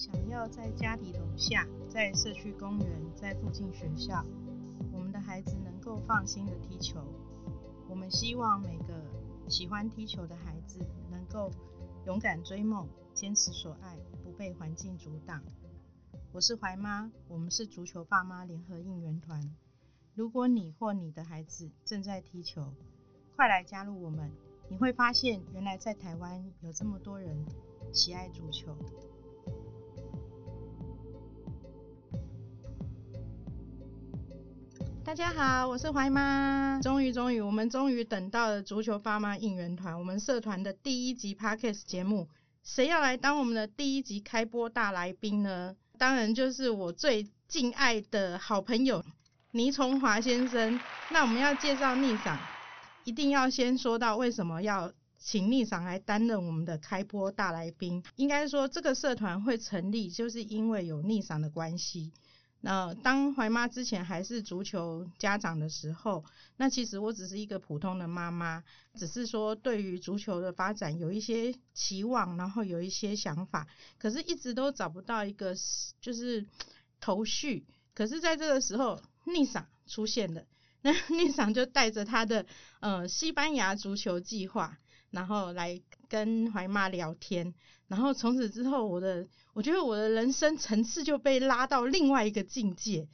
想要在家里楼下、在社区公园、在附近学校，我们的孩子能够放心的踢球。我们希望每个喜欢踢球的孩子能够勇敢追梦，坚持所爱，不被环境阻挡。我是怀妈，我们是足球爸妈联合应援团。如果你或你的孩子正在踢球，快来加入我们！你会发现，原来在台湾有这么多人喜爱足球。大家好，我是怀妈。终于，终于，我们终于等到了足球爸妈应援团，我们社团的第一集 podcast 节目。谁要来当我们的第一集开播大来宾呢？当然就是我最敬爱的好朋友倪崇华先生。那我们要介绍逆赏，一定要先说到为什么要请逆赏来担任我们的开播大来宾。应该说，这个社团会成立，就是因为有逆赏的关系。那当怀妈之前还是足球家长的时候，那其实我只是一个普通的妈妈，只是说对于足球的发展有一些期望，然后有一些想法，可是一直都找不到一个就是头绪。可是在这个时候，逆赏出现了，那 逆赏就带着他的呃西班牙足球计划。然后来跟怀妈聊天，然后从此之后，我的我觉得我的人生层次就被拉到另外一个境界，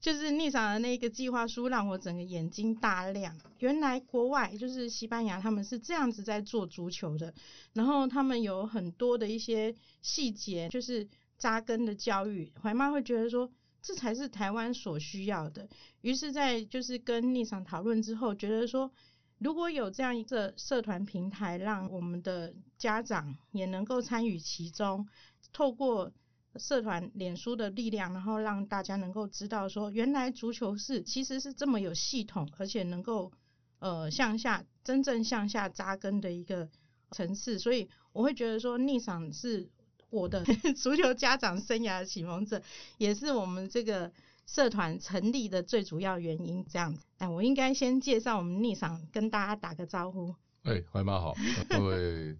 就是逆场的那个计划书让我整个眼睛大亮。原来国外就是西班牙，他们是这样子在做足球的，然后他们有很多的一些细节，就是扎根的教育。怀妈会觉得说，这才是台湾所需要的。于是，在就是跟逆场讨论之后，觉得说。如果有这样一个社团平台，让我们的家长也能够参与其中，透过社团脸书的力量，然后让大家能够知道说，原来足球是其实是这么有系统，而且能够呃向下真正向下扎根的一个层次，所以我会觉得说，逆赏是我的 足球家长生涯的启蒙者，也是我们这个。社团成立的最主要原因，这样子。哎，我应该先介绍我们逆赏，跟大家打个招呼。哎，怀妈好，各位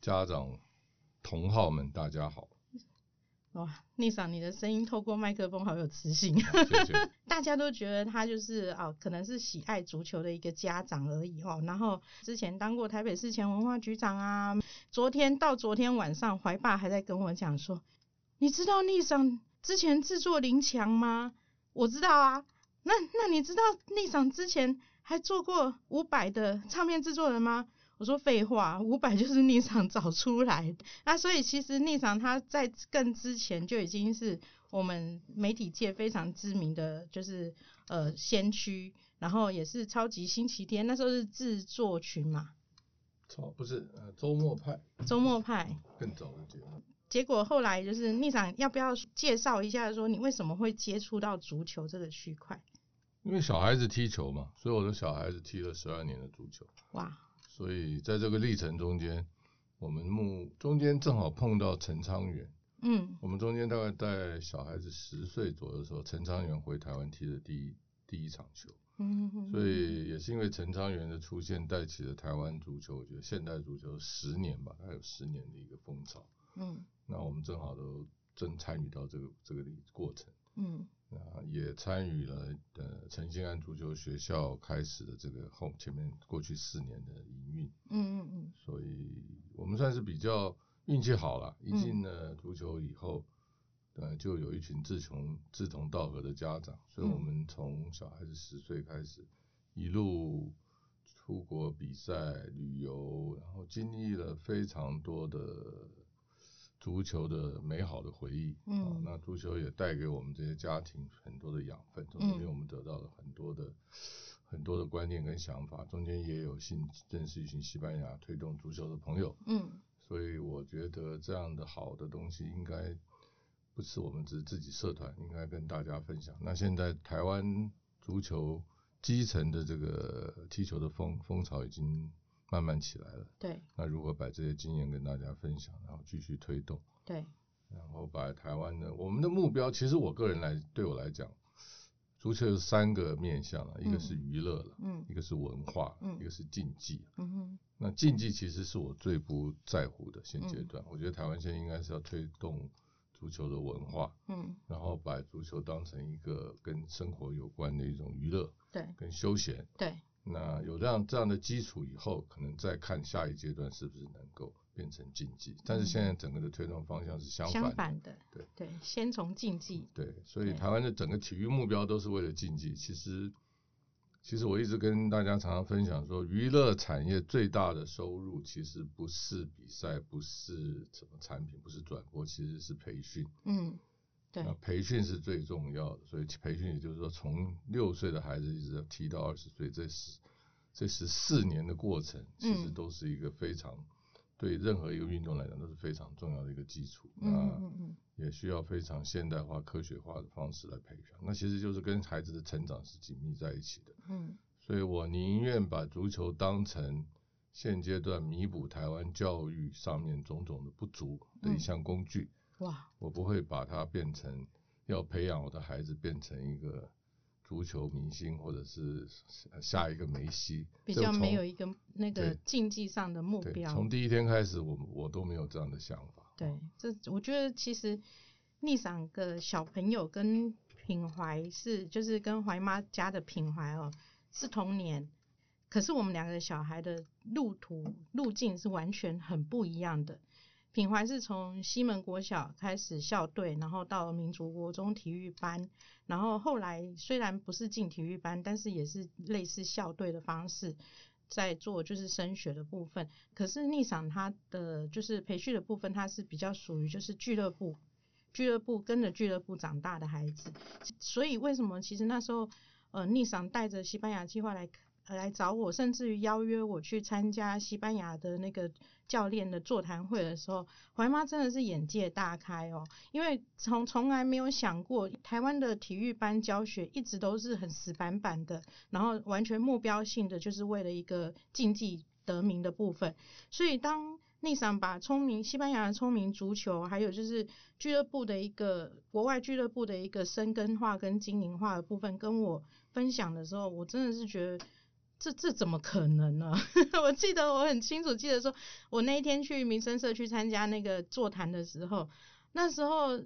家长同好们，大家好。哇，逆赏，你的声音透过麦克风好有磁性。谢谢。大家都觉得他就是哦，可能是喜爱足球的一个家长而已哦。然后之前当过台北市前文化局长啊。昨天到昨天晚上，怀爸还在跟我讲说，你知道逆赏之前制作林强吗？我知道啊，那那你知道逆赏之前还做过伍佰的唱片制作人吗？我说废话，五百就是逆赏找出来的。那所以其实逆赏他在更之前就已经是我们媒体界非常知名的就是呃先驱，然后也是超级星期天那时候是制作群嘛。超不是呃周末派。周末派。更早的节目。结果后来就是逆长，要不要介绍一下，说你为什么会接触到足球这个区块？因为小孩子踢球嘛，所以我的小孩子踢了十二年的足球。哇！所以在这个历程中间，我们目中间正好碰到陈昌元。嗯。我们中间大概在小孩子十岁左右的时候，陈昌元回台湾踢的第一第一场球。嗯嗯。所以也是因为陈昌元的出现，带起了台湾足球，我觉得现代足球十年吧，它有十年的一个风潮。嗯。那我们正好都正参与到这个这个过程，嗯，那也参与了呃陈兴安足球学校开始的这个后前面过去四年的营运，嗯嗯嗯，所以我们算是比较运气好了，一进了足球以后，呃就有一群志同志同道合的家长，所以我们从小孩子十岁开始一路出国比赛旅游，然后经历了非常多的。足球的美好的回忆，嗯，那足球也带给我们这些家庭很多的养分，从中间我们得到了很多的很多的观念跟想法，中间也有幸认识一群西班牙推动足球的朋友，嗯，所以我觉得这样的好的东西应该不是我们只自己社团应该跟大家分享。那现在台湾足球基层的这个踢球的风风潮已经。慢慢起来了，对。那如何把这些经验跟大家分享，然后继续推动？对。然后把台湾的我们的目标，其实我个人来对我来讲，足球有三个面向了，一个是娱乐了，嗯，一个是文化，嗯，一个是竞技，嗯哼。那竞技其实是我最不在乎的现阶段，我觉得台湾现在应该是要推动足球的文化，嗯然后把足球当成一个跟生活有关的一种娱乐对跟休闲。对那有这样这样的基础以后，可能再看下一阶段是不是能够变成竞技。但是现在整个的推动方向是相反的。相反的，对对，先从竞技，对，所以台湾的整个体育目标都是为了竞技。其实，其实我一直跟大家常常分享说，娱乐产业最大的收入其实不是比赛，不是什么产品，不是转播，其实是培训。嗯，对那培训是最重要的，所以培训也就是说，从六岁的孩子一直提到二十岁，这十这十四年的过程，其实嗯都是一个非常对任何一个运动来讲都是非常重要的一个基础。嗯那嗯嗯也需要非常现代化、科学化的方式来培养。那其实就是跟孩子的成长是紧密在一起的。嗯所以我宁愿把足球当成现阶段弥补台湾教育上面种种的不足的一项工具。哇，我不会把它变成要培养我的孩子变成一个足球明星，或者是下一个梅西。比较没有一个那个竞技上的目，标，从第一天开始，我我都没有这样的想法。对，这我觉得其实逆赏的小朋友跟品怀是，就是跟怀妈家的品怀哦是同年，可是我们两个小孩的路途路径是完全很不一样的。品怀是从西门国小开始校队，然后到民族国中体育班，然后后来虽然不是进体育班，但是也是类似校队的方式。在做就是升学的部分，可是逆赏他的就是培训的部分，他是比较属于就是俱乐部，俱乐部跟着俱乐部长大的孩子，所以为什么其实那时候呃逆赏带着西班牙计划来来找我，甚至于邀约我去参加西班牙的那个教练的座谈会的时候，怀妈真的是眼界大开哦，因为从从来没有想过台湾的体育班教学一直都是很死板板的，然后完全目标性的就是为了一个竞技得名的部分，所以当内桑把聪明西班牙的聪明足球，还有就是俱乐部的一个国外俱乐部的一个生根化跟经营化的部分跟我分享的时候，我真的是觉得。这这怎么可能呢？我记得我很清楚，记得说我那一天去民生社区参加那个座谈的时候，那时候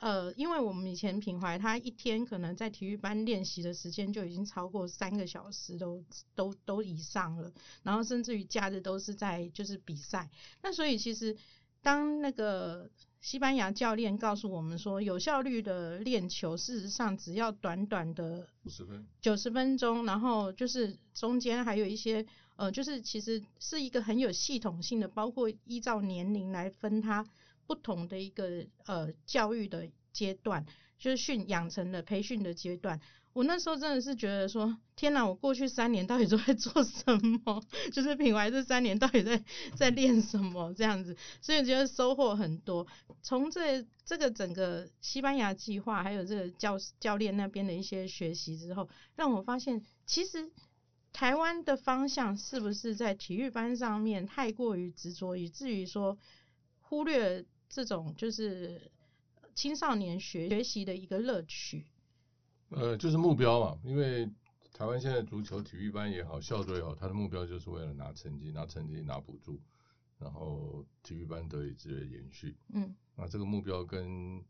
呃，因为我们以前品怀他一天可能在体育班练习的时间就已经超过三个小时都都都以上了，然后甚至于假日都是在就是比赛。那所以其实当那个西班牙教练告诉我们说，有效率的练球，事实上只要短短的五十分，九十分钟，然后就是中间还有一些呃，就是其实是一个很有系统性的，包括依照年龄来分它不同的一个呃教育的阶段，就是训养成的培训的阶段。我那时候真的是觉得说，天哪！我过去三年到底都在做什么？就是品牌这三年到底在在练什么这样子，所以觉得收获很多。从这这个整个西班牙计划，还有这个教教练那边的一些学习之后，让我发现其实台湾的方向是不是在体育班上面太过于执着，以至于说忽略这种就是青少年学学习的一个乐趣。呃，就是目标嘛，因为台湾现在足球体育班也好，校队也好，他的目标就是为了拿成绩，拿成绩拿补助，然后体育班得以资源延续。嗯那这个目标跟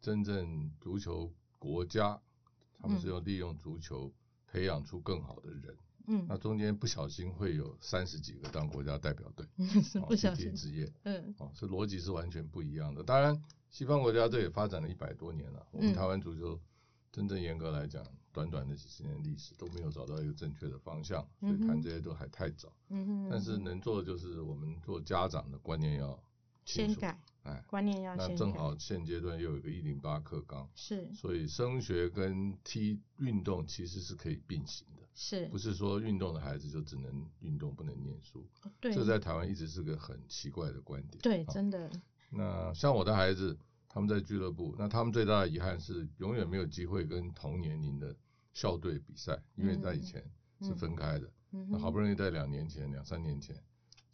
真正足球国家，他们是要利用足球培养出更好的人。嗯。那中间不小心会有三十几个当国家代表队，不小心，职业，嗯。哦，是逻辑是完全不一样的。当然，西方国家队也发展了一百多年了，我们嗯台湾足球真正严格来讲，短短的几十年历史都没有找到一个正确的方向，所以谈这些都还太早。嗯哼，但是能做的就是我们做家长的观念要先改哎，观念要那先改，正好现阶段又有一个一零八课纲，是。所以升学跟踢运动其实是可以并行的，是不，是说运动的孩子就只能运动不能念书，对这在台湾一直是个很奇怪的观点。对，啊真的，那像我的孩子，他们在俱乐部，那他们最大的遗憾是永远没有机会跟同年龄的校队比赛，因为在以前是分开的。嗯，那好不容易在两年前、两三年前，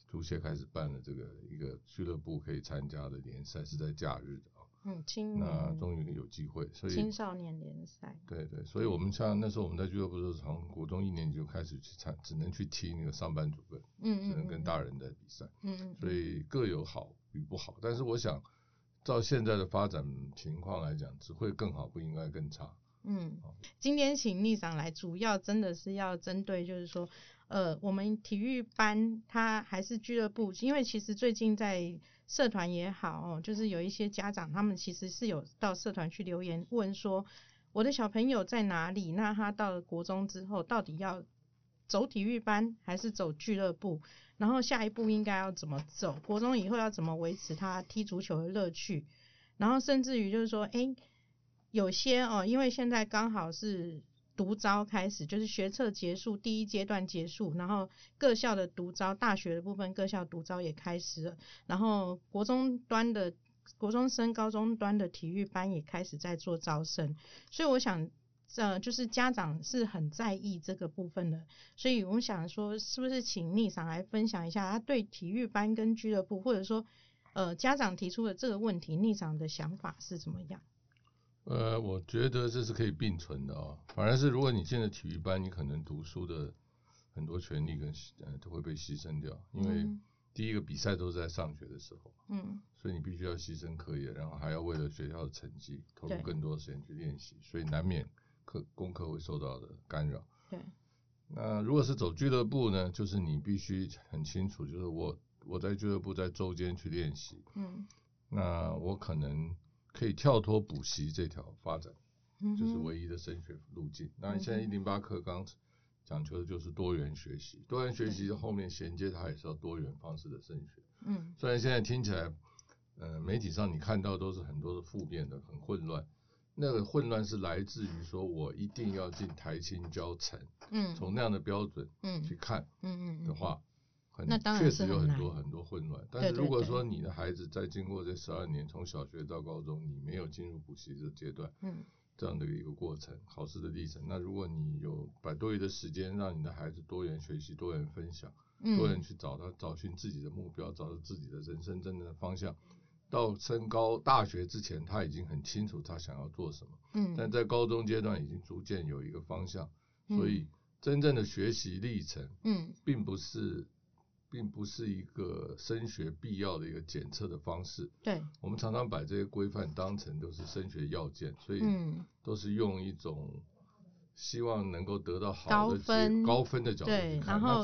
足协开始办了这个一个俱乐部可以参加的联赛，是在假日的啊。嗯，青那终于有机会，所以青少年联赛，对对，所以我们像那时候我们在俱乐部的时候，从国中一年级就开始去参，只能去踢那个上班族的，嗯嗯，只能跟大人在比赛。嗯，所以各有好与不好。但是我想，照现在的发展情况来讲，只会更好，不应该更差。嗯，今天请逆长来，主要真的是要针对，就是说，呃，我们体育班它还是俱乐部，因为其实最近在社团也好哦，就是有一些家长他们其实是有到社团去留言问说，我的小朋友在哪里？那他到了国中之后，到底要走体育班还是走俱乐部？然后下一步应该要怎么走？国中以后要怎么维持他踢足球的乐趣？然后甚至于就是说，哎。有些哦，因为现在刚好是独招开始，就是学测结束第一阶段结束，然后各校的独招，大学的部分各校独招也开始了，然后国中端的国中生、高中端的体育班也开始在做招生，所以我想，呃，就是家长是很在意这个部分的，所以我想说，是不是请逆长来分享一下他对体育班跟俱乐部，或者说，呃，家长提出的这个问题，逆长的想法是怎么样？呃，我觉得这是可以并存的哦。反而是如果你进了体育班，你可能读书的很多权利跟呃都会被牺牲掉。因为第一个比赛都是在上学的时候，嗯，所以你必须要牺牲课业，然后还要为了学校的成绩投入更多的时间去练习，所以难免课功课会受到的干扰。对。那如果是走俱乐部呢，就是你必须很清楚，就是我我在俱乐部在周间去练习，嗯，那我可能。可以跳脱补习这条发展，就是唯一的升学路径。那你现在一零八课纲讲求的就是多元学习，多元学习后面衔接它也是要多元方式的升学。嗯，虽然现在听起来，呃，媒体上你看到都是很多的负面的，很混乱。那个混乱是来自于说我一定要进台青教成，嗯，从那样的标准，嗯，去看，嗯嗯的话。那当然确实有很多很多混乱，但是如果说你的孩子在经过这十二年，从小学到高中，你没有进入补习的阶段，嗯，这样的一个过程，考试的历程，那如果你有百多余的时间，让你的孩子多元学习、多元分享、多元去找他找寻自己的目标，找到自己的人生真正的方向，到升高大学之前，他已经很清楚他想要做什么，嗯，但在高中阶段已经逐渐有一个方向，所以真正的学习历程，嗯，并不是。并不是一个升学必要的一个检测的方式。对，我们常常把这些规范当成都是升学要件，所以都是用一种希望能够得到好的高分高分的角度对，然后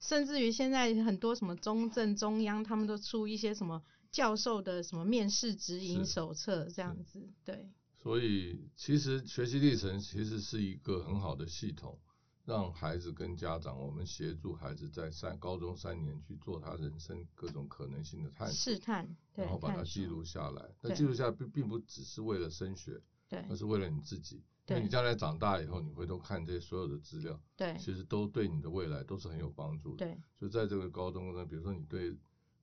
甚至于现在很多什么中正、中央，他们都出一些什么教授的什么面试指引手册这样子。对。所以其实学习历程其实是一个很好的系统。让孩子跟家长，我们协助孩子在三高中三年去做他人生各种可能性的探索，试探，然后把它记录下来。那记录下来并并不只是为了升学，对，而是为了你自己。那，你将来长大以后，你回头看这些所有的资料，对，其实都对你的未来都是很有帮助的。对，就在这个高中呢，比如说你对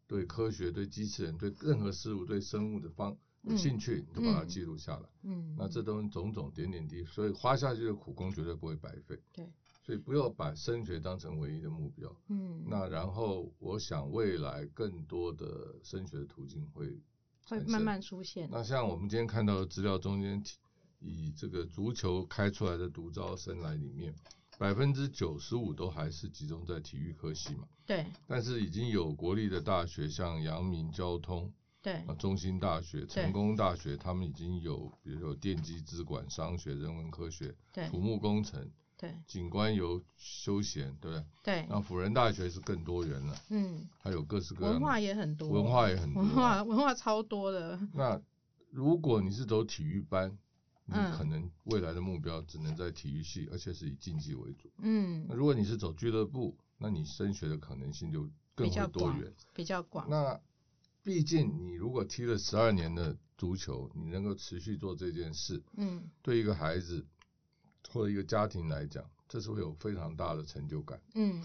对科学、对机器人、对任何事物、对生物的方有兴趣，你就把它记录下来。嗯，那这都种种点点滴，所以花下去的苦功绝对不会白费。对。所以不要把升学当成唯一的目标。嗯，那然后我想未来更多的升学的途径会会慢慢出现。那像我们今天看到的资料中间，以这个足球开出来的独招生来里面，百分之九十五都还是集中在体育科系嘛。对。但是已经有国立的大学，像阳明交通，对，啊，中心大学、成功大学，他们已经有，比如说电机、资管、商学、人文科学、土木工程。对，景观游休闲，对不对？对。那辅仁大学是更多元了，嗯，还有各式各样文化也很多，文化也很多，文化文化超多的。那如果你是走体育班，你可能未来的目标只能在体育系，而且是以竞技为主。嗯。那如果你是走俱乐部，那你升学的可能性就更会多元，比较广。那毕竟你如果踢了十二年的足球，你能够持续做这件事，嗯，对一个孩子。或者一个家庭来讲，这是会有非常大的成就感。嗯，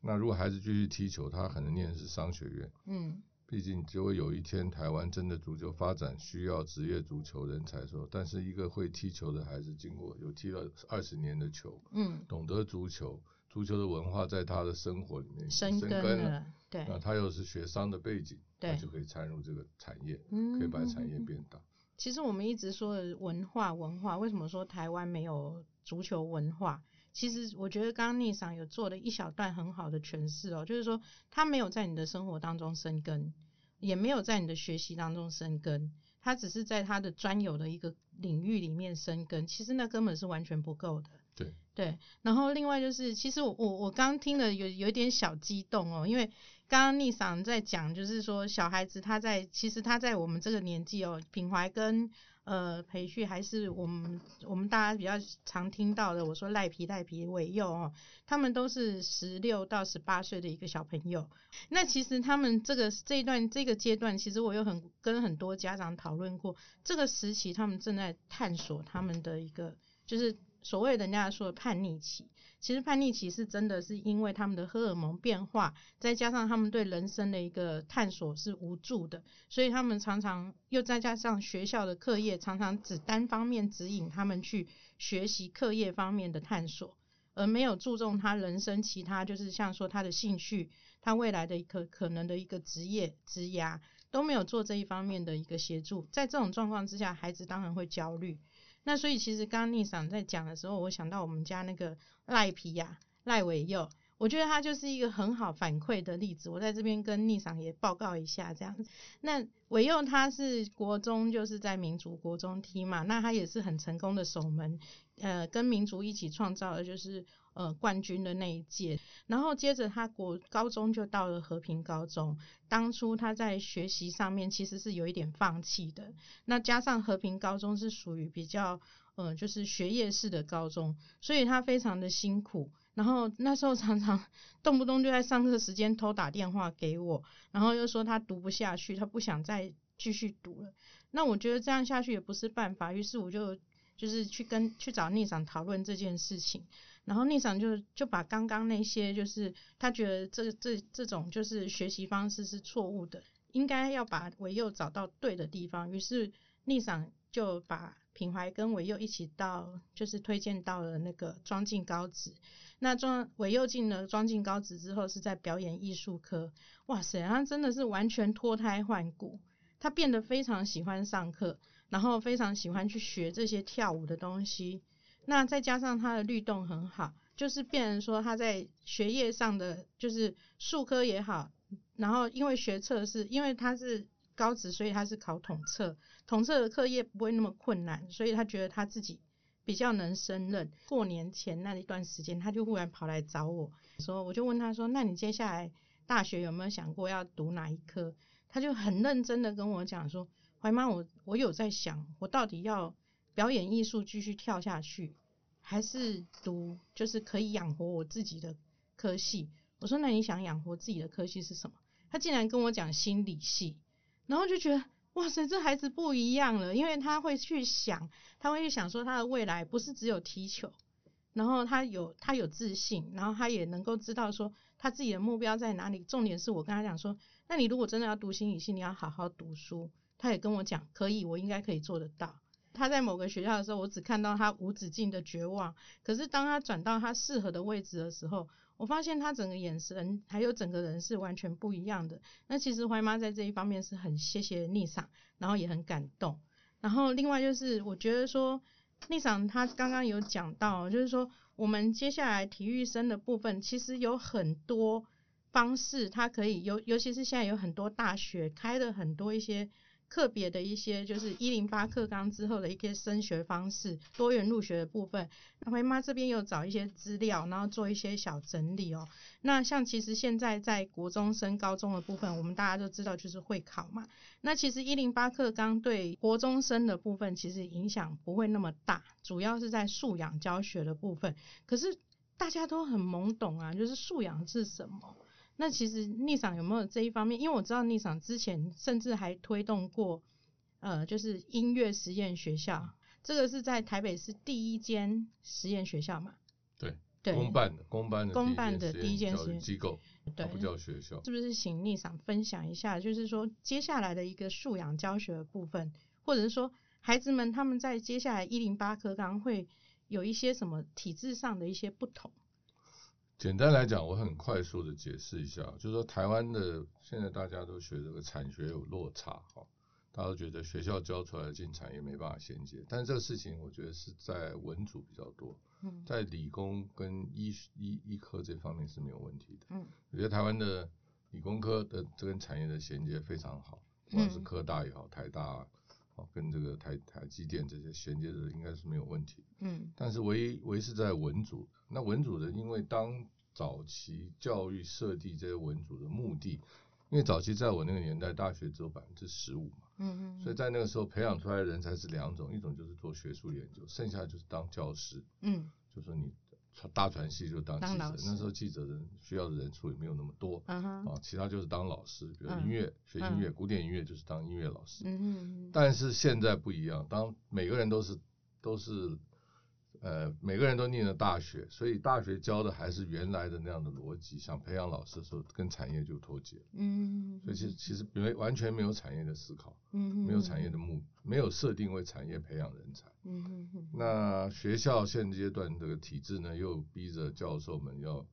那如果孩子继续踢球，他可能念的是商学院。嗯，毕竟就会有一天台湾真的足球发展需要职业足球人才的时候，但是一个会踢球的孩子，经过有踢了二十年的球，嗯，懂得足球，足球的文化在他的生活里面生根了。对，那他又是学商的背景，他就可以参入这个产业，可以把产业变大。其实我们一直说的文化，文化为什么说台湾没有？足球文化，其实我觉得刚刚逆赏有做了一小段很好的诠释哦，就是说他没有在你的生活当中生根，也没有在你的学习当中生根，他只是在他的专有的一个领域里面生根，其实那根本是完全不够的。对对，然后另外就是，其实我我我刚听了有有一点小激动哦，因为刚刚丽嫂在讲，就是说小孩子他在其实他在我们这个年纪哦，品怀跟呃培训还是我们我们大家比较常听到的，我说赖皮赖皮为幼哦，他们都是十六到十八岁的一个小朋友。那其实他们这个这一段这个阶段，其实我有很跟很多家长讨论过，这个时期他们正在探索他们的一个就是。所谓人家说的叛逆期，其实叛逆期是真的是因为他们的荷尔蒙变化，再加上他们对人生的一个探索是无助的，所以他们常常又再加上学校的课业常常只单方面指引他们去学习课业方面的探索，而没有注重他人生其他就是像说他的兴趣，他未来的一个可能的一个职业职涯都没有做这一方面的一个协助，在这种状况之下，孩子当然会焦虑。那所以其实刚刚逆赏在讲的时候，我想到我们家那个赖皮呀、赖伟佑，我觉得他就是一个很好反馈的例子。我在这边跟丽嫂也报告一下这样子。那伟佑他是国中就是在民族国中踢嘛，那他也是很成功的守门，呃，跟民族一起创造的就是呃冠军的那一届。然后接着他国高中就到了和平高中，当初他在学习上面其实是有一点放弃的。那加上和平高中是属于比较呃就是学业式的高中，所以他非常的辛苦。然后那时候常常动不动就在上课时间偷打电话给我，然后又说他读不下去，他不想再继续读了。那我觉得这样下去也不是办法，于是我就就是去跟去找聂长讨论这件事情。然后聂长就就把刚刚那些就是他觉得这这这种就是学习方式是错误的，应该要把维佑找到对的地方。于是聂长就把品怀跟维佑一起到就是推荐到了那个庄敬高职。那庄韦佑进了庄敬高职之后，是在表演艺术科。哇塞，他真的是完全脱胎换骨，他变得非常喜欢上课，然后非常喜欢去学这些跳舞的东西。那再加上他的律动很好，就是变成说他在学业上的，就是数科也好，然后因为学测是因为他是高职，所以他是考统测，统测的课业不会那么困难，所以他觉得他自己。比较能胜任。过年前那一段时间，他就忽然跑来找我说，我就问他说：“那你接下来大学有没有想过要读哪一科？”他就很认真的跟我讲说：“怀妈，我我有在想，我到底要表演艺术继续跳下去，还是读就是可以养活我自己的科系？”我说：“那你想养活自己的科系是什么？”他竟然跟我讲心理系，然后就觉得。哇塞，这孩子不一样了，因为他会去想，他会去想说他的未来不是只有踢球，然后他有他有自信，然后他也能够知道说他自己的目标在哪里。重点是我跟他讲说，那你如果真的要读心理系，你要好好读书。他也跟我讲，可以，我应该可以做得到。他在某个学校的时候，我只看到他无止境的绝望，可是当他转到他适合的位置的时候，我发现他整个眼神还有整个人是完全不一样的。那其实怀妈在这一方面是很谢谢逆赏，然后也很感动。然后另外就是我觉得说逆赏他刚刚有讲到，就是说我们接下来体育生的部分其实有很多方式，他可以尤尤其是现在有很多大学开了很多一些。特别的一些就是一零八课纲之后的一些升学方式，多元入学的部分，那回妈这边有找一些资料，然后做一些小整理哦。那像其实现在在国中升高中的部分，我们大家都知道就是会考嘛。那其实一零八课纲对国中生的部分其实影响不会那么大，主要是在素养教学的部分。可是大家都很懵懂啊，就是素养是什么？那其实逆赏有没有这一方面？因为我知道逆赏之前甚至还推动过，呃，就是音乐实验学校，这个是在台北市第一间实验学校嘛？对，对，公办的，公办的，公办的第一间实验机构，对，不叫学校。是不是请逆赏分享一下，就是说接下来的一个素养教学的部分，或者是说孩子们他们在接下来一零八课纲会有一些什么体制上的一些不同？简单来讲，我很快速的解释一下，就是说台湾的现在大家都学这个产学有落差，哈，大家都觉得学校教出来的进产业没办法衔接，但是这个事情我觉得是在文组比较多，在理工跟医医医科这方面是没有问题的，嗯，我觉得台湾的理工科的这跟产业的衔接非常好，不管是科大也好，台大哦，跟这个台台积电这些衔接的应该是没有问题。嗯但是唯一唯是在文组，那文组的，因为当早期教育设计这些文组的目的，因为早期在我那个年代，大学只有百分之十五嘛，嗯嗯，所以在那个时候培养出来的人才是两种，一种就是做学术研究，剩下就是当教师，嗯就说你大传系就当记者那时候记者人需要的人数也没有那么多。嗯啊，其他就是当老师，比如嗯音乐、学音乐，嗯古典音乐就是当音乐老师。嗯嗯但是现在不一样，当每个人都是都是呃每个人都念了大学，所以大学教的还是原来的那样的逻辑，想培养老师的时候跟产业就脱节了，嗯，所以其实其实没完全没有产业的思考，嗯没有产业的目，没有设定为产业培养人才。嗯那学校现阶段这个体制呢，又逼着教授们要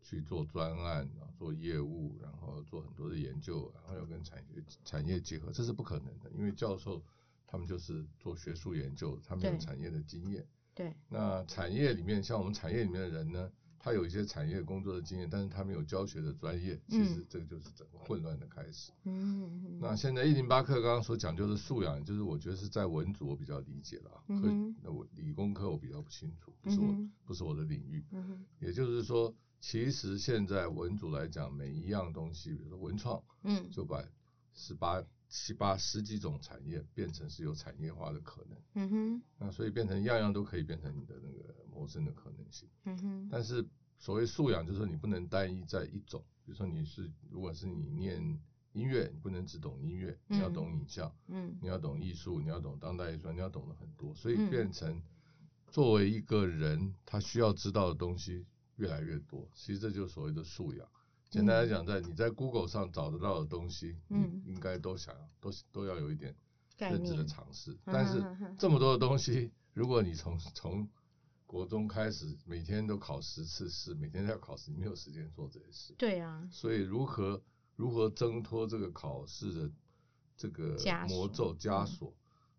去做专案啊，做业务，然后做很多的研究，然后要跟产业产业结合，这是不可能的，因为教授他们就是做学术研究，他们有产业的经验。对，那产业里面，像我们产业里面的人呢，他有一些产业工作的经验，但是他没有教学的专业，其实嗯。这个就是整个混乱的开始。嗯那现在一零八课刚刚所讲究的素养，就是我觉得是在文组我比较理解了啊，科嗯哼。那我理工科我比较不清楚，不是我、嗯不是我的领域。也就是说，其实现在文组来讲，每一样东西，比如说文创，嗯。就把十八七八十几种产业变成是有产业化的可能，嗯哼那所以变成样样都可以变成你的那个谋生的可能性。嗯哼但是所谓素养，就是说你不能单一在一种，比如说你是如果是你念音乐，你不能只懂音乐，你要懂影像，嗯你要懂艺术，你要懂当代艺术，你要懂得很多，所以嗯变成作为一个人，他需要知道的东西越来越多。其实这就是所谓的素养。简单来讲，在你在 Google 上找得到的东西，嗯嗯，应该都想要都都要有一点概认知的尝试。嗯但是这么多的东西，如果你从从国中开始，每天都考十次试，每天都要考试，你没有时间做这些事。对啊，所以如何如何挣脱这个考试的这个魔咒枷嗯锁，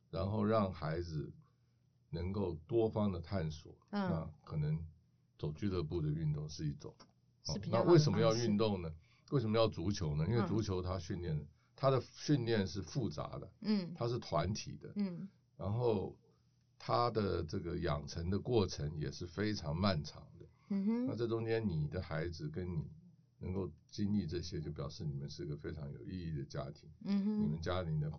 然后让孩子能够多方的探索，嗯那可能走俱乐部的运动是一种。哦那是比较好的为什么要运动呢？为什么要足球呢？因为嗯足球它训练，它的训练是复杂的，嗯它是团体的，嗯然后它的这个养成的过程也是非常漫长的。嗯哼那这中间你的孩子跟你能够经历这些，就表示你们是个非常有意义的家庭。嗯哼你们家庭的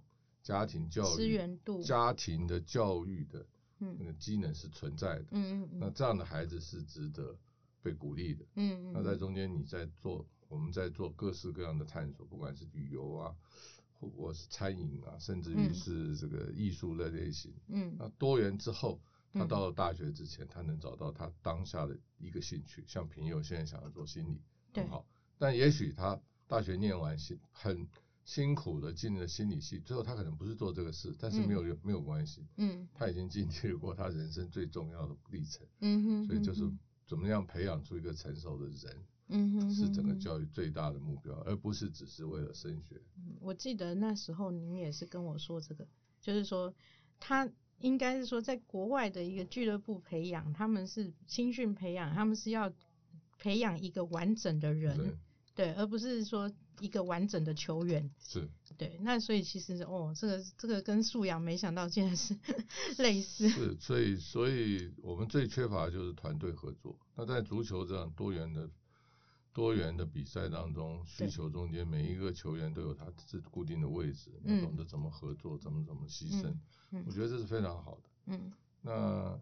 家庭教资育、源度家庭的教育的那嗯个机能是存在的。嗯嗯那这样的孩子是值得被鼓励的。嗯那在中间你在做，我们在做各式各样的探索，不管是旅游啊，或或是餐饮啊，甚至于嗯是这个艺术的类型。嗯那多元之后，他嗯到了大学之前，他能找到他当下的一个兴趣。像平友现在想要做心理，对很好。但也许他大学念完辛很辛苦的进了心理系，最后他可能不是做这个事，但是没有、没有关系，嗯他已经经历过他人生最重要的历程，嗯哼，所以就是怎么样培养出一个成熟的人，嗯哼是整个教育最大的目标，而不是只是为了升学。我记得那时候您也是跟我说这个，就是说他应该是说在国外的一个俱乐部培养，他们是青训培养，他们是要培养一个完整的人，对，对，而不是说一个完整的球员。是对，那所以其实哦，这个这个跟素养没想到竟然是 类似。是，所以所以我们最缺乏的就是团队合作。那在足球这样多元的多元的比赛当中，需求中间每一个球员都有他自固定的位置，嗯要懂得怎么合作，怎么怎么牺牲。嗯我觉得这是非常好的。嗯那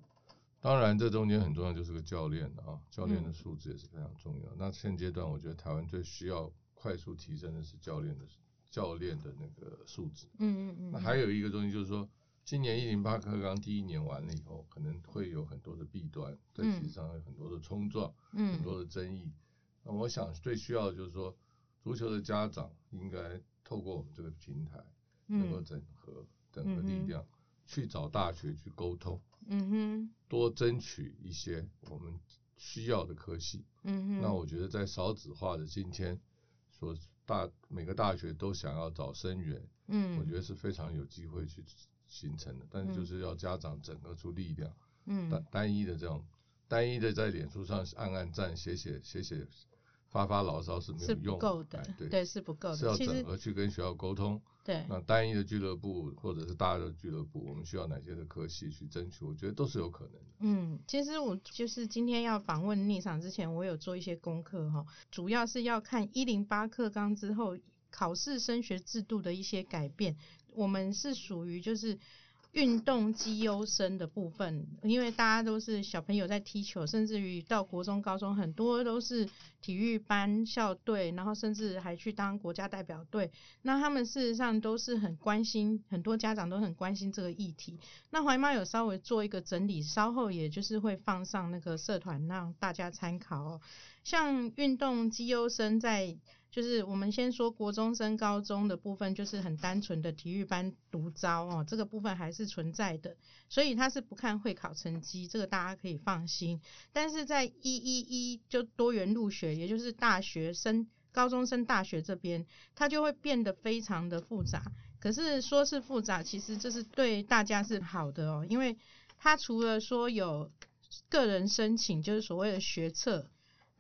当然，这中间很重要就是个教练啊，教练的嗯素质也是非常重要。那现阶段我觉得台湾最需要快速提升的是教练的教练的那个素质。嗯嗯嗯。那还有一个东西就是说，今年一零八课纲第一年完了以后，可能会有很多的弊端，在体制上有很多的冲撞，嗯很多的争议。那我想最需要的就是说，足球的家长应该透过我们这个平台，能够嗯整合整合力量，去找大学去沟通，嗯哼多争取一些我们需要的科系。嗯哼。那我觉得在少子化的今天，所大每个大学都想要找生源，嗯，我觉得是非常有机会去形成的，但是就是要家长整合出力量，嗯。单单一的这种单一的在脸书上按按赞、写写写写发发牢骚是没有用够的，对，是不够的，是要整合去跟学校沟通。对，那单一的俱乐部或者是大的俱乐部，我们需要哪些的科系去争取？我觉得都是有可能的。嗯，其实我就是今天要访问逆场之前，我有做一些功课哈，主要是要看一零八课纲之后考试升学制度的一些改变。我们是属于就是。运动绩优生的部分，因为大家都是小朋友在踢球，甚至于到国中、高中，很多都是体育班校队，然后甚至还去当国家代表队。那他们事实上都是很关心，很多家长都很关心这个议题。那怀妈有稍微做一个整理，稍后也就是会放上那个社团让大家参考哦。像运动绩优生在。就是我们先说国中升高中的部分，就是很单纯的体育班独招哦，这个部分还是存在的，所以他是不看会考成绩，这个大家可以放心。但是在一一一就多元入学，也就是大学生、高中生、大学这边，它就会变得非常的复杂。可是说是复杂，其实这是对大家是好的哦，因为它除了说有个人申请，就是所谓的学测。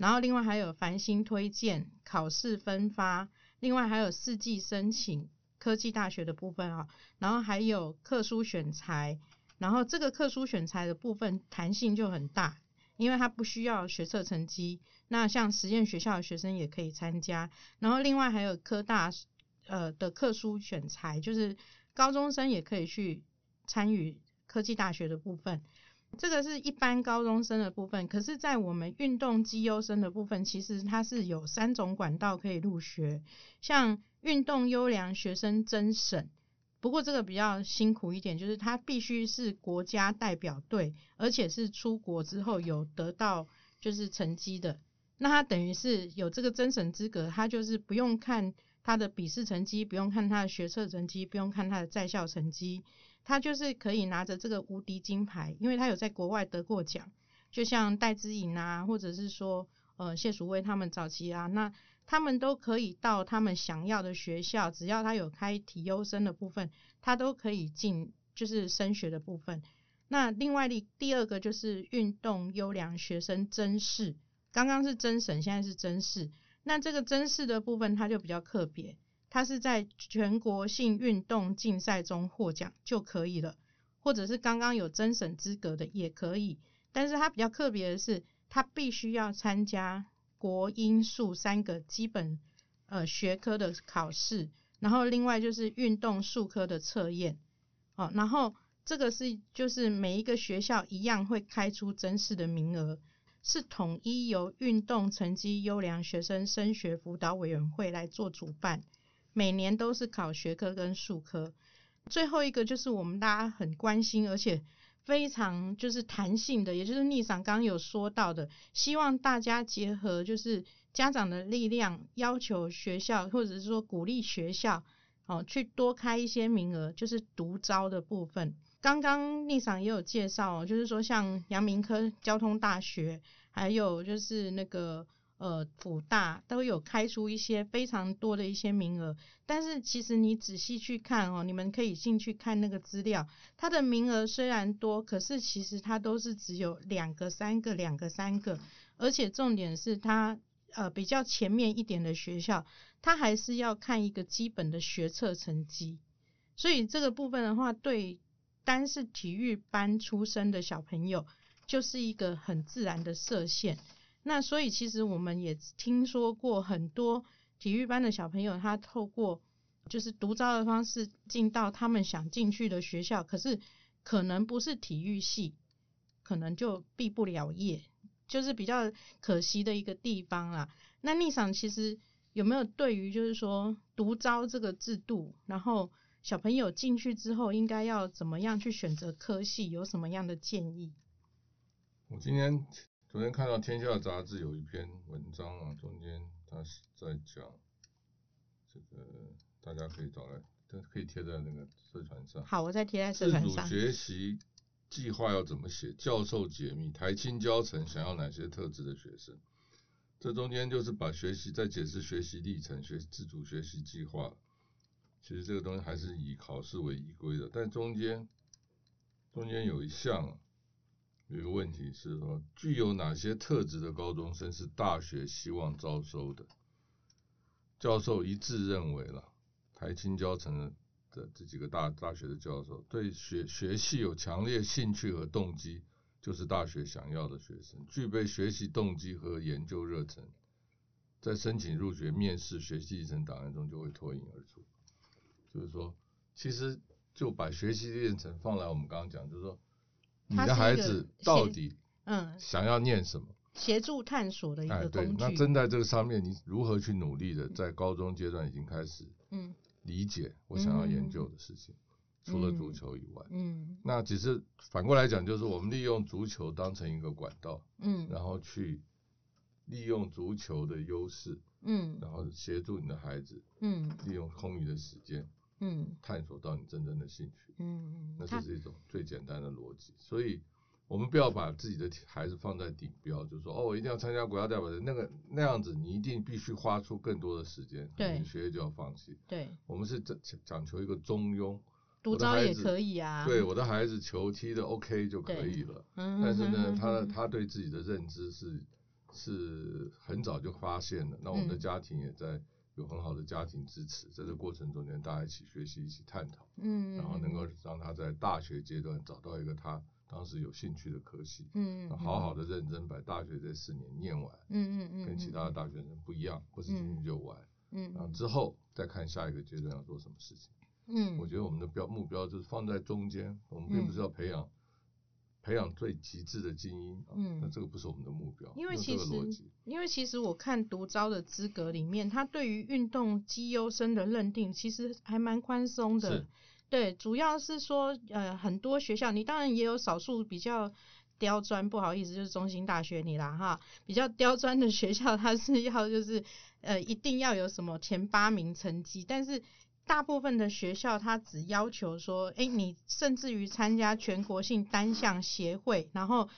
然后另外还有繁星推荐、考试分发，另外还有四季申请科技大学的部分啊，然后还有特殊选材，然后这个特殊选材的部分弹性就很大，因为它不需要学测成绩，那像实验学校的学生也可以参加，然后另外还有科大呃的特殊选材，就是高中生也可以去参与科技大学的部分。这个是一般高中生的部分，可是，在我们运动绩优生的部分，其实它是有三种管道可以入学，像运动优良学生甄审，不过这个比较辛苦一点，就是他必须是国家代表队，而且是出国之后有得到就是成绩的，那他等于是有这个甄审资格，他就是不用看他的笔试成绩，不用看他的学测成绩，不用看他的在校成绩。他就是可以拿着这个无敌金牌，因为他有在国外得过奖，就像戴资颖啊，或者是说呃谢淑薇他们早期啊，那他们都可以到他们想要的学校，只要他有开体优生的部分，他都可以进，就是升学的部分。那另外的第二个就是运动优良学生甄试，刚刚是甄审，现在是甄试，那这个甄试的部分它就比较特别。他是在全国性运动竞赛中获奖就可以了，或者是刚刚有甄审资格的也可以。但是他比较特别的是，他必须要参加国英数三个基本呃学科的考试，然后另外就是运动数科的测验。哦，然后这个是就是每一个学校一样会开出甄试的名额，是统一由运动成绩优良学生升学辅导委员会来做主办。每年都是考学科跟数科，最后一个就是我们大家很关心，而且非常就是弹性的，也就是逆赏刚有说到的，希望大家结合就是家长的力量，要求学校或者是说鼓励学校，哦去多开一些名额，就是独招的部分。刚刚逆赏也有介绍，就是说像阳明科交通大学，还有就是那个。呃，辅大都有开出一些非常多的一些名额，但是其实你仔细去看哦，你们可以进去看那个资料，它的名额虽然多，可是其实它都是只有两个、三个、两个、三个，而且重点是它呃比较前面一点的学校，它还是要看一个基本的学测成绩，所以这个部分的话，对单是体育班出身的小朋友，就是一个很自然的设限。那所以其实我们也听说过很多体育班的小朋友，他透过就是独招的方式进到他们想进去的学校，可是可能不是体育系，可能就毕不了业，就是比较可惜的一个地方啦。那逆想其实有没有对于就是说独招这个制度，然后小朋友进去之后应该要怎么样去选择科系，有什么样的建议？我今天。昨天看到《天下》杂志有一篇文章啊，中间他是在讲这个，大家可以找来，可以贴在那个社团上。好，我再贴在社团上。自主学习计划要怎么写？教授解密，台青教程想要哪些特质的学生？这中间就是把学习在解释学习历程、学自主学习计划。其实这个东西还是以考试为依归的，但中间中间有一项。有一个问题是说，具有哪些特质的高中生是大学希望招收的？教授一致认为了，台青教城的这几个大大学的教授对学学系有强烈兴趣和动机，就是大学想要的学生，具备学习动机和研究热忱，在申请入学、面试、学习历程档案中就会脱颖而出。就是说，其实就把学习历程放来我们刚刚讲，就是说，你的孩子到底嗯。想要念什么？协助探索的一哎，个对，工具。那针在这个上面，你如何去努力的在高中阶段已经开始嗯。理解我想要研究的事情，除了足球以外，嗯。那只是反过来讲，就是我们利用足球当成一个管道，嗯。然后去利用足球的优势，嗯。然后协助你的孩子嗯。利用空余的时间嗯探索到你真正的兴趣，嗯嗯，那这是一种最简单的逻辑，所以。我们不要把自己的孩子放在顶标，就是说哦，我一定要参加国家代表队，那个那样子，你一定必须花出更多的时间，对你学业就要放弃。对我们是讲讲求一个中庸，独招也可以啊。对我的孩子球踢的 OK 就可以了。嗯，但是呢，嗯他他对自己的认知是是很早就发现了，那我们的嗯家庭也在有很好的家庭支持，在这过程中间大家一起学习，一起探讨，嗯，然后能够让他在大学阶段找到一个他当时有兴趣的科系，嗯好好的认真把大学这四年念完，嗯嗯嗯，跟其他的大学生不一样，不是进去就玩，嗯。然后之后再看下一个阶段要做什么事情。嗯，我觉得我们的标目标就是放在中间，我们并不是要培养、培养最极致的精英，啊嗯那这个不是我们的目标，因为其实因为其实我看独招的资格里面，他对于运动绩优生的认定其实还蛮宽松的是。对，主要是说呃很多学校，你当然也有少数比较刁钻，不好意思，就是中心大学你啦哈，比较刁钻的学校，它是要就是呃一定要有什么前八名成绩，但是。大部分的学校，它只要求说，诶，你甚至于参加全国性单项协会，然后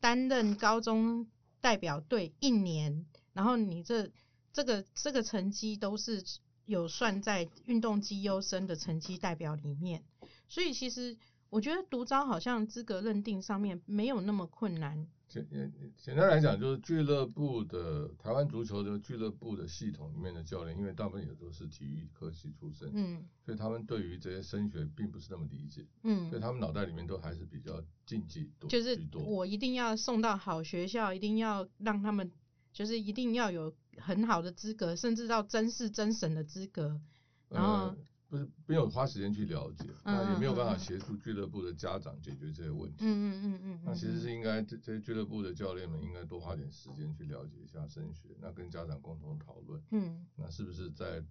担任高中代表队一年，然后你这这个这个成绩都是有算在运动绩优生的成绩代表里面，所以其实我觉得独招好像资格认定上面没有那么困难。简简简单来讲，就是俱乐部的台湾足球的俱乐部的系统里面的教练，因为大部分也都是体育科系出身，嗯所以他们对于这些升学并不是那么理解，嗯所以，他们脑袋里面都还是比较竞技多就是。我一定要送到好学校，一定要让他们就是一定要有很好的资格，甚至到真试真审的资格。然后呃，不是没有花时间去了解，嗯那也没有办法协助俱乐部的家长解决这些问题。嗯嗯嗯嗯，那其实是应该这这些俱乐部的教练们应该多花点时间去了解一下升学，那跟家长共同讨论，嗯。那是不是在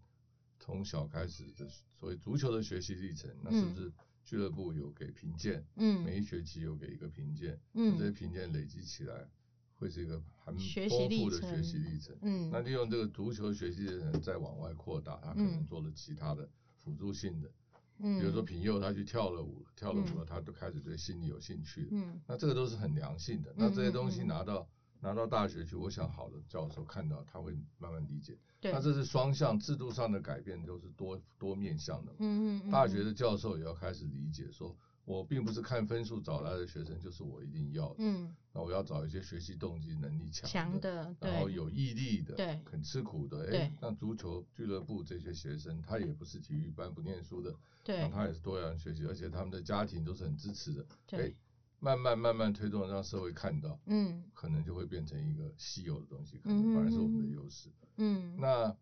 从小开始的所谓足球的学习历程，那是不是俱乐部有给评鉴，嗯。每一学期有给一个评鉴，嗯。这些评鉴累积起来会是一个很丰富的学习历程。嗯。那利用这个足球学习的人再往外扩大，他可能嗯做了其他的辅助性的，嗯，比如说品佑他去跳了舞，跳了舞嗯了，他就开始对心理有兴趣那这个都是很良性的。那这些东西拿到拿到大学去，我想好的教授看到他会慢慢理解。对，那这是双向制度上的改变，都是多多面向的。嗯嗯嗯大学的教授也要开始理解说。我并不是看分数找来的学生就是我一定要的，嗯。那我要找一些学习动机能力强强的，然后有毅力的，对肯吃苦的，对哎，像足球俱乐部这些学生，他也不是体育班不念书的，对那他也是多元学习，而且他们的家庭都是很支持的，哎对，慢慢慢慢推动，让社会看到，嗯可能就会变成一个稀有的东西，可嗯能反而是我们的优势。嗯。那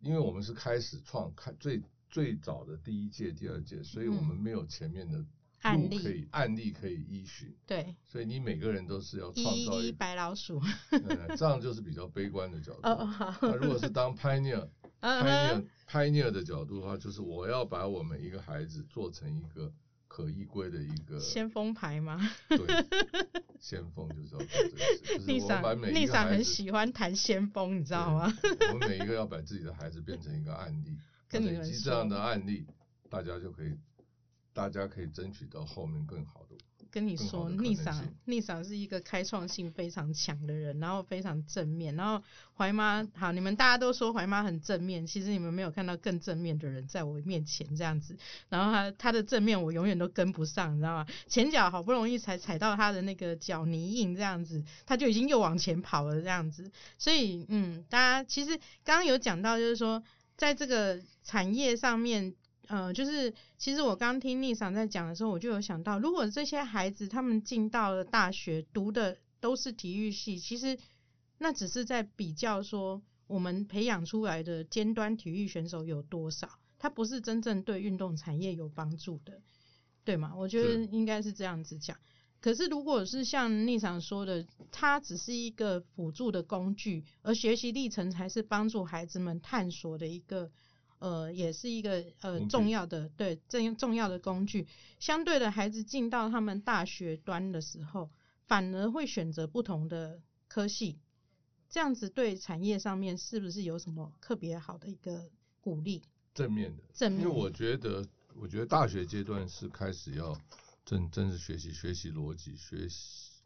因为我们是开始创开最最早的第一届、第二届，所以我们嗯没有前面的案例路可以案例可以依循，对，所以你每个人都是要创造一个，白老鼠，呃，这样就是比较悲观的角度。那如果是当 pioneer 嗯 pioneer 哼 pioneer 的角度的话，就是我要把我们一个孩子做成一个可依归的一个先锋牌吗？对先锋，就是要做这个事，就是丽莎我把每一丽莎很喜欢谈先锋，你知道吗？我们每一个要把自己的孩子变成一个案例，跟你们累积这样的案例，大家就可以，大家可以争取到后面更好的跟你说，逆赏逆赏是一个开创性非常强的人，然后非常正面，然后怀妈好，你们大家都说怀妈很正面，其实你们没有看到更正面的人在我面前这样子，然后他他的正面我永远都跟不上，你知道吗？前脚好不容易才踩到他的那个脚泥印这样子，他就已经又往前跑了这样子，所以嗯，大家其实刚刚有讲到，就是说在这个产业上面。呃，就是其实我刚听丽赏在讲的时候，我就有想到，如果这些孩子他们进到了大学，读的都是体育系，其实那只是在比较说我们培养出来的尖端体育选手有多少，他不是真正对运动产业有帮助的，对吗？我觉得应该是这样子讲。可是如果是像丽赏说的，它只是一个辅助的工具，而学习历程才是帮助孩子们探索的一个。呃，也是一个呃重要的对重重要的工具。相对的，孩子进到他们大学端的时候，反而会选择不同的科系，这样子对产业上面是不是有什么特别好的一个鼓励？正面的，正面因为我觉得，我觉得大学阶段是开始要正正是学习学习逻辑，学习，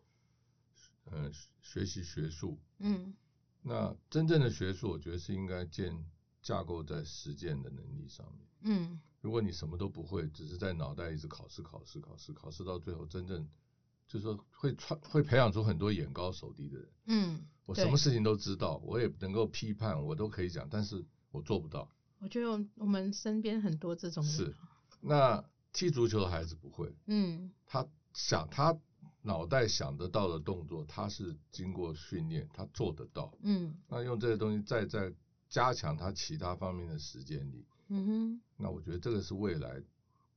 呃，学习学术。嗯那真正的学术，我觉得是应该建架构在实践的能力上面。嗯如果你什么都不会，只是在脑袋一直考试、考试、考试、考试，到最后真正就是说会创会培养出很多眼高手低的人。嗯，我什么事情都知道，我也能够批判，我都可以讲，但是我做不到。我觉得我们身边很多这种人。是，那踢足球的孩子不会，嗯。他想他脑袋想得到的动作，他是经过训练，他做得到。嗯。那用这些东西再再加强他其他方面的时间力，嗯哼。那我觉得这个是未来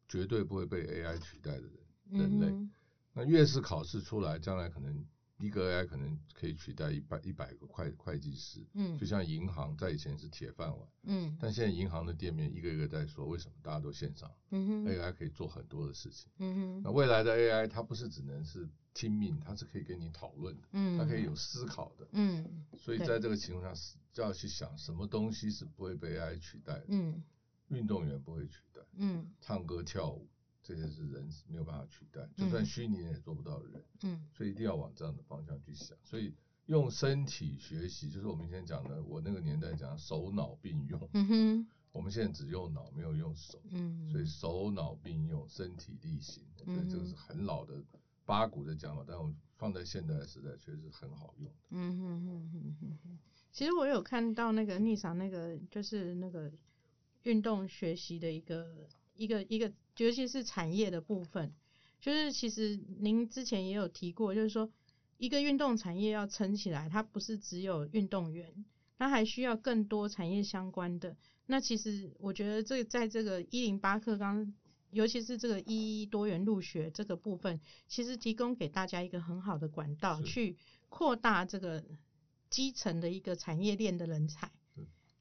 绝对不会被 AI 取代的人。人类。嗯那越是考试出来，将来可能一个 AI 可能可以取代一百一百个会会计师，嗯就像银行在以前是铁饭碗，嗯但现在银行的店面一个一个在说，为什么大家都线上嗯哼，AI 可以做很多的事情。嗯哼那未来的 AI 它不是只能是听命，它是可以跟你讨论的，嗯，它可以有思考的。嗯所以在这个情况下，是就要去想什么东西是不会被 AI 取代的。嗯运动员不会取代，嗯唱歌跳舞这些是人没有办法取代，就算嗯虚拟人也做不到的人。嗯所以一定要往这样的方向去想。所以用身体学习，就是我们以前讲的，我那个年代讲手脑并用，嗯哼我们现在只用脑没有用手，嗯，所以手脑并用，身体力行。我觉得这个是很老的八股的讲法，但我放在现代的时代确实很好用。嗯哼哼哼哼哼，其实我有看到那个逆赏那个就是那个运动学习的一个一个一个，尤其是产业的部分，就是其实您之前也有提过，就是说一个运动产业要撑起来，它不是只有运动员，它还需要更多产业相关的。那其实我觉得这在这个一零八课纲，尤其是这个一一多元入学这个部分，其实提供给大家一个很好的管道，去扩大这个基层的一个产业链的人才是。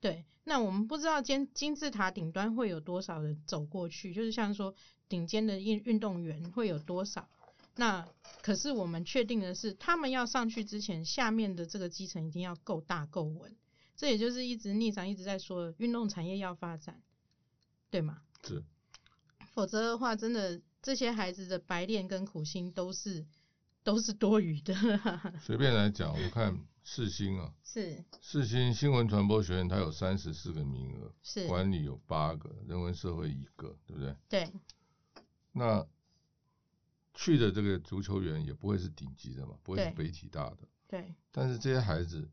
对，那我们不知道金金字塔顶端会有多少人走过去，就是像说顶尖的运运动员会有多少。那可是我们确定的是，他们要上去之前，下面的这个基层一定要够大够稳。这也就是一直逆长一直在说的，运动产业要发展，对吗？是，否则的话，真的这些孩子的白练跟苦心都是都是多余的。随便来讲，我看世新啊，是。世新新闻传播学院它有三十四个名额，是，管理有八个，人文社会一个，对不对？对，那去的这个足球员也不会是顶级的嘛，不会是北体大的，对，但是这些孩子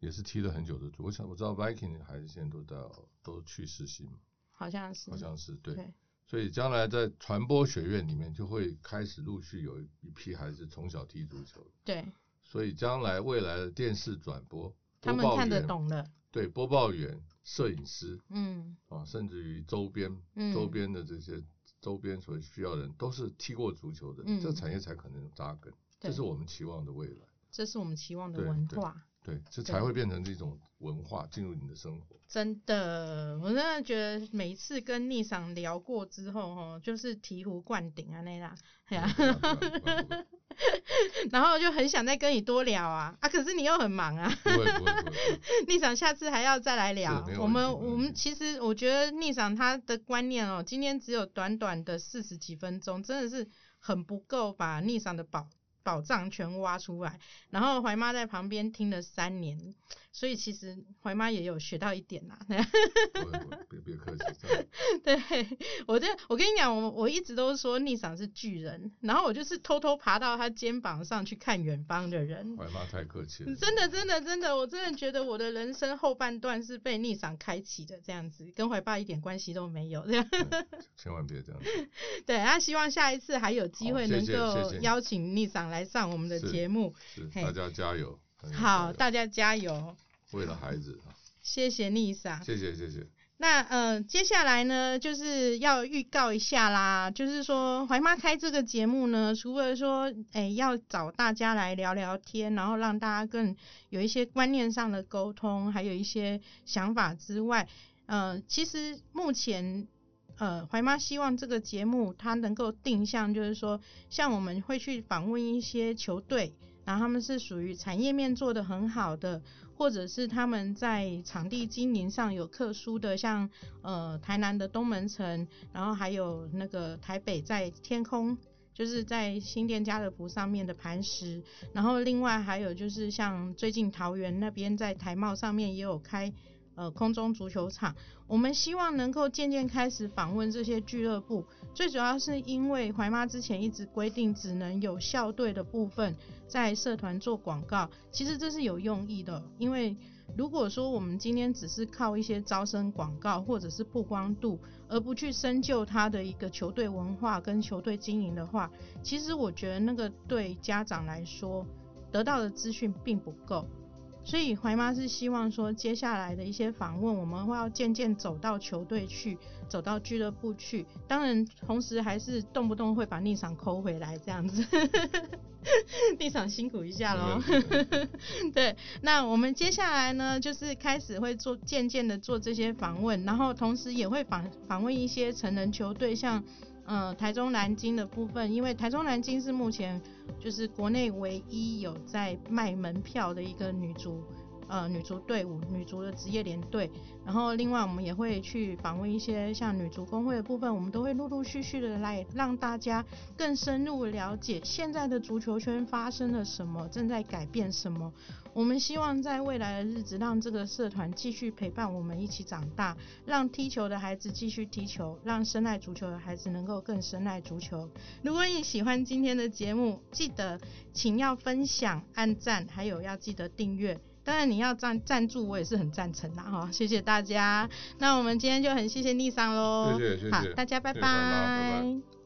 也是踢了很久的足。我想我知道 Viking 的孩子现在都到都去世新嘛，好像是，好像是对。对，所以将来在传播学院里面就会开始陆续有一批孩子从小踢足球，对，所以将来未来的电视转播，他们看得懂的，对播报员、摄影师嗯啊，甚至于周边嗯，周边的这些周边所需要的人都是踢过足球的，嗯这个产业才可能扎根，这是我们期望的未来。这是我们期望的文化。对，这才会变成这种文化进入你的生活。真的，我真的觉得每一次跟逆赏聊过之后，哦，就是醍醐灌顶啊那啦，哎呀，然后就很想再跟你多聊啊，啊，可是你又很忙啊，不会不会不会不会，逆赏下次还要再来聊。我们我们题其实我觉得逆赏他的观念哦，今天只有短短的四十几分钟，真的是很不够把逆赏的宝宝藏全挖出来。然后怀妈在旁边听了三年，所以其实怀妈也有学到一点啦。别别客气，对我这我跟你讲，我我一直都说逆赏是巨人，然后我就是偷偷爬到他肩膀上去看远方的人。怀妈太客气了。真的，真的，真的，我真的觉得我的人生后半段是被逆赏开启的，这样子跟怀爸一点关系都没有。这样，千万别这样子。对，那希望下一次还有机会能够邀请逆赏来上我们的是节目。嘿是大家加油。好，大家加油，为了孩子啊，谢谢丽莎。谢谢谢谢。那呃，接下来呢，就是要预告一下啦，就是说怀妈开这个节目呢，除了说，诶、要找大家来聊聊天，然后让大家更有一些观念上的沟通，还有一些想法之外，呃，其实目前。呃，怀妈希望这个节目它能够定向，就是说，像我们会去访问一些球队，然后他们是属于产业面做得很好的，或者是他们在场地经营上有特殊的，像呃台南的东门城，然后还有那个台北在天空，就是在新店家乐福上面的磐石，然后另外还有就是像最近桃园那边在台贸上面也有开。呃，空中足球场，我们希望能够渐渐开始访问这些俱乐部，最主要是因为怀妈之前一直规定只能有校队的部分在社团做广告，其实这是有用意的，因为如果说我们今天只是靠一些招生广告或者是曝光度，而不去深究它的一个球队文化跟球队经营的话，其实我觉得那个对家长来说得到的资讯并不够。所以怀妈是希望说，接下来的一些访问，我们会要渐渐走到球队去，走到俱乐部去。当然，同时还是动不动会把逆场抠回来这样子。逆场辛苦一下喽。对，那我们接下来呢，就是开始会做渐渐的做这些访问，然后同时也会访访问一些成人球队，像呃台中南京的部分，因为台中南京是目前就是国内唯一有在卖门票的一个女足。呃，女足队伍、女足的职业联队，然后另外我们也会去访问一些像女足工会的部分，我们都会陆陆续续的来让大家更深入了解现在的足球圈发生了什么，正在改变什么。我们希望在未来的日子，让这个社团继续陪伴我们一起长大，让踢球的孩子继续踢球，让深爱足球的孩子能够更深爱足球。如果你喜欢今天的节目，记得请要分享、按赞，还有要记得订阅。当然，你要赞赞助，我也是很赞成的哈，谢谢大家。那我们今天就很谢谢丽桑喽，谢谢谢谢。好，大家拜。拜